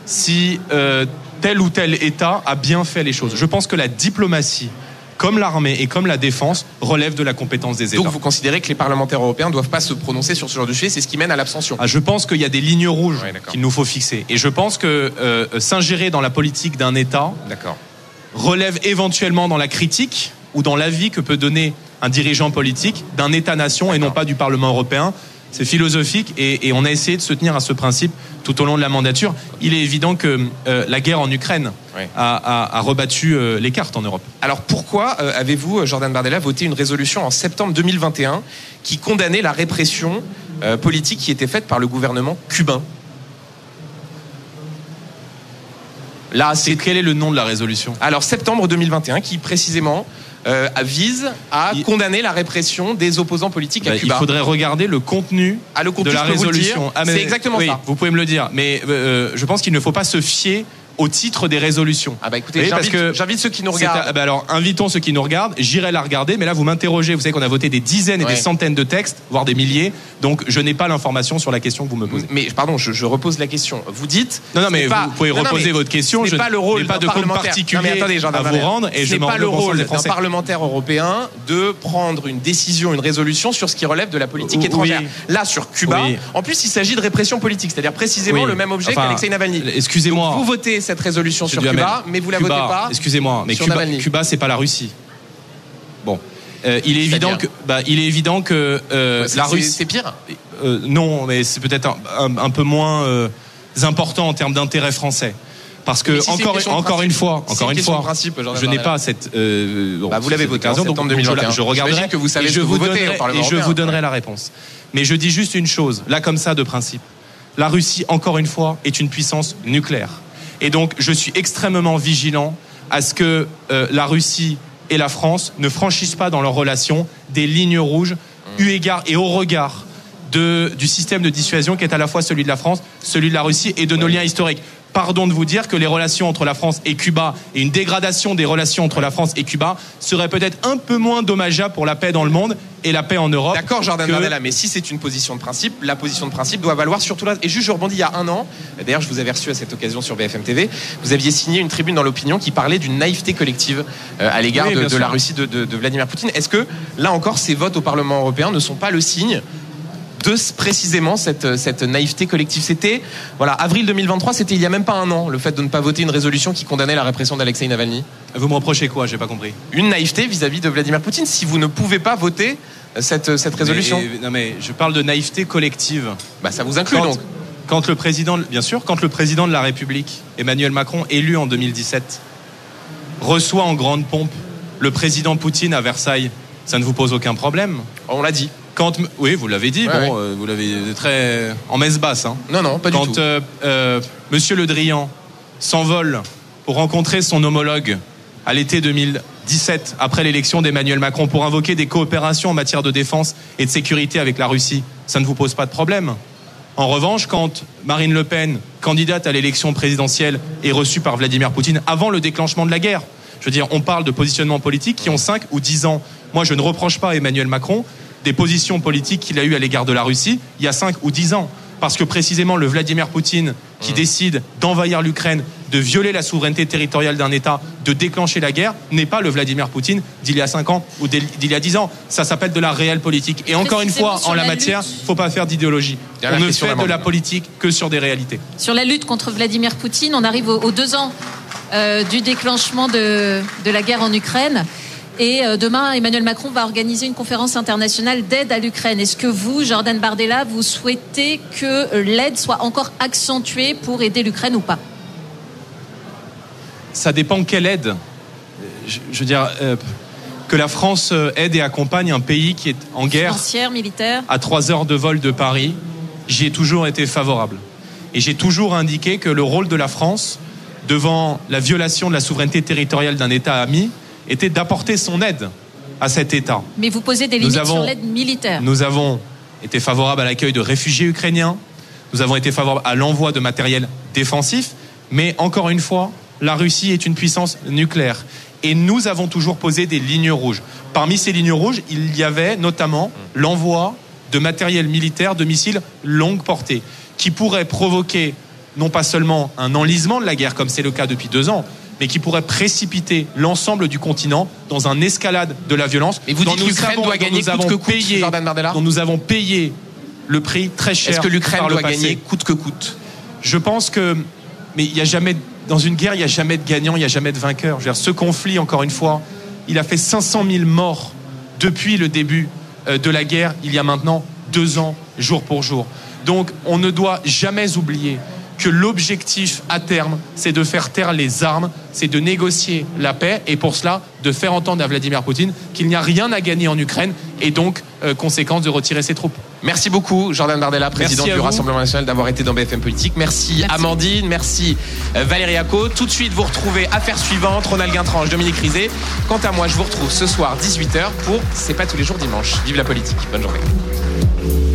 si euh, tel ou tel État a bien fait les choses. Je pense que la diplomatie, comme l'armée et comme la défense, relève de la compétence des États. Donc vous considérez que les parlementaires européens ne doivent pas se prononcer sur ce genre de sujet, c'est ce qui mène à l'abstention ah, Je pense qu'il y a des lignes rouges qu'il nous faut fixer. Et je pense que euh, s'ingérer dans la politique d'un État relève éventuellement dans la critique ou dans l'avis que peut donner un dirigeant politique d'un État-nation et non pas du Parlement européen. C'est philosophique et, on a essayé de se tenir à ce principe tout au long de la mandature. Il est évident que euh, la guerre en Ukraine a, rebattu euh, les cartes en Europe. Alors pourquoi euh, avez-vous, Jordan Bardella, voté une résolution en septembre 2021 qui condamnait la répression politique qui était faite par le gouvernement cubain? Là, c'est quel est le nom de la résolution? Alors septembre 2021, qui précisément euh, vise à condamner la répression des opposants politiques à bah, Cuba. Il faudrait regarder le contenu, ah, le de la résolution. Ah, c'est exactement oui, ça. Vous pouvez me le dire, mais euh, je pense qu'il ne faut pas se fier au titre des résolutions. Ah bah écoutez, j'invite ceux qui nous regardent. Ah bah alors invitons ceux qui nous regardent. J'irai la regarder, mais là vous m'interrogez. Vous savez qu'on a voté des dizaines et des centaines de textes, voire des milliers. Donc je n'ai pas l'information sur la question que vous me posez. Mais pardon, je, repose la question. Vous dites. Non non mais vous pouvez reposer votre question. Je n'ai pas le rôle pas de compte particulier attendez, à vous rendre et je n'ai pas le rôle d'un parlementaire européen de prendre une décision, une résolution sur ce qui relève de la politique étrangère. Là sur Cuba, en plus il s'agit de répression politique, c'est-à-dire précisément le même objet qu'Alexei Navalny. Excusez-moi. Vous votez cette résolution sur Cuba, mais vous la votez pas. Excusez-moi, mais Cuba, Cuba c'est pas la Russie. Bon. Euh, il est évident que, bah, il est évident que euh, la Russie. C'est pire. Euh, non, mais c'est peut-être un, peu moins important en termes d'intérêt français. Parce que encore, encore une fois, encore une fois, principe, je n'ai pas cette. Bah, vous l'avez voté en septembre 2021. Je, regarderai que vous savez et je vous, donnerai, et je vous donnerai la réponse. Mais je dis juste une chose, là comme ça de principe. La Russie, encore une fois, est une puissance nucléaire. Et donc, je suis extrêmement vigilant à ce que euh, la Russie et la France ne franchissent pas dans leurs relations des lignes rouges, eu égard et au regard de, du système de dissuasion qui est à la fois celui de la France, celui de la Russie et de nos liens historiques pardon de vous dire que les relations entre la France et Cuba et une dégradation des relations entre la France et Cuba serait peut-être un peu moins dommageable pour la paix dans le monde et la paix en Europe. D'accord, Jordan Bardella, mais si c'est une position de principe, la position de principe doit valoir surtout là. Et juste, je rebondis il y a un an. D'ailleurs, je vous avais reçu à cette occasion sur BFM TV. Vous aviez signé une tribune dans l'opinion qui parlait d'une naïveté collective euh, à l'égard de, la Russie de, de Vladimir Poutine. Est-ce que là encore, ces votes au Parlement européen ne sont pas le signe de précisément cette, cette naïveté collective. C'était, voilà, avril 2023, c'était il y a même pas un an, le fait de ne pas voter une résolution qui condamnait la répression d'Alexei Navalny. Vous me reprochez quoi? J'ai pas compris. Une naïveté vis-à-vis de Vladimir Poutine, si vous ne pouvez pas voter cette, cette résolution. non mais je parle de naïveté collective. Bah ça vous inclut donc. Quand le président, bien sûr, quand le président de la République, Emmanuel Macron, élu en 2017, reçoit en grande pompe le président Poutine à Versailles, ça ne vous pose aucun problème? On l'a dit. Quand, oui, vous l'avez dit, bon, euh, vous l'avez très en messe basse. Hein. Non, non, pas du tout. Quand euh, euh, Monsieur Le Drian s'envole pour rencontrer son homologue à l'été 2017, après l'élection d'Emmanuel Macron, pour invoquer des coopérations en matière de défense et de sécurité avec la Russie, ça ne vous pose pas de problème. En revanche, quand Marine Le Pen, candidate à l'élection présidentielle, est reçue par Vladimir Poutine avant le déclenchement de la guerre, je veux dire, on parle de positionnements politiques qui ont 5 ou 10 ans. Moi, je ne reproche pas à Emmanuel Macron des positions politiques qu'il a eues à l'égard de la Russie il y a 5 ou 10 ans. Parce que précisément le Vladimir Poutine qui mmh. décide d'envahir l'Ukraine, de violer la souveraineté territoriale d'un État, de déclencher la guerre, n'est pas le Vladimir Poutine d'il y a 5 ans ou d'il y a 10 ans. Ça s'appelle de la réelle politique. Et encore une fois, en la, matière, il ne faut pas faire d'idéologie. On ne fait de la politique que sur des réalités. Sur la lutte contre Vladimir Poutine, on arrive aux, deux ans euh, du déclenchement de, de la guerre en Ukraine. Et euh, demain, Emmanuel Macron va organiser une conférence internationale d'aide à l'Ukraine. Est-ce que vous, Jordan Bardella, vous souhaitez que l'aide soit encore accentuée pour aider l'Ukraine ou pas? Ça dépend quelle aide. Je, veux dire, euh, que la France aide et accompagne un pays qui est en guerre. Financière, militaire. À trois heures de vol de Paris, j'y ai toujours été favorable. Et j'ai toujours indiqué que le rôle de la France, devant la violation de la souveraineté territoriale d'un État ami, était d'apporter son aide à cet État. Mais vous posez des limites sur l'aide militaire. Nous avons été favorables à l'accueil de réfugiés ukrainiens, nous avons été favorables à l'envoi de matériel défensif, mais encore une fois, la Russie est une puissance nucléaire. Et nous avons toujours posé des lignes rouges. Parmi ces lignes rouges, il y avait notamment l'envoi de matériel militaire, de missiles longue portée, qui pourrait provoquer non pas seulement un enlisement de la guerre, comme c'est le cas depuis deux ans, mais qui pourrait précipiter l'ensemble du continent dans un escalade de la violence. Et vous dites que l'Ukraine doit gagner coûte que coûte, payé, dont nous avons payé le prix très cher. Est-ce que l'Ukraine doit gagner coûte que coûte Je pense que, mais il n'y a jamais, dans une guerre, il n'y a jamais de gagnant, il n'y a jamais de vainqueur. Je veux dire, ce conflit, encore une fois, il a fait 500 000 morts depuis le début euh, de la guerre, il y a maintenant deux ans, jour pour jour. Donc, on ne doit jamais oublier que l'objectif à terme, c'est de faire taire les armes, c'est de négocier la paix et pour cela de faire entendre à Vladimir Poutine qu'il n'y a rien à gagner en Ukraine et donc euh, conséquence de retirer ses troupes. Merci beaucoup Jordan Bardella, président du Rassemblement national, d'avoir été dans BFM Politique. Merci, Amandine, merci euh, Valérie Acco. Tout de suite, vous retrouvez Affaires suivantes, Ronald Guintranche, Dominique Rizet. Quant à moi, je vous retrouve ce soir 18h pour C'est pas tous les jours dimanche. Vive la politique. Bonne journée.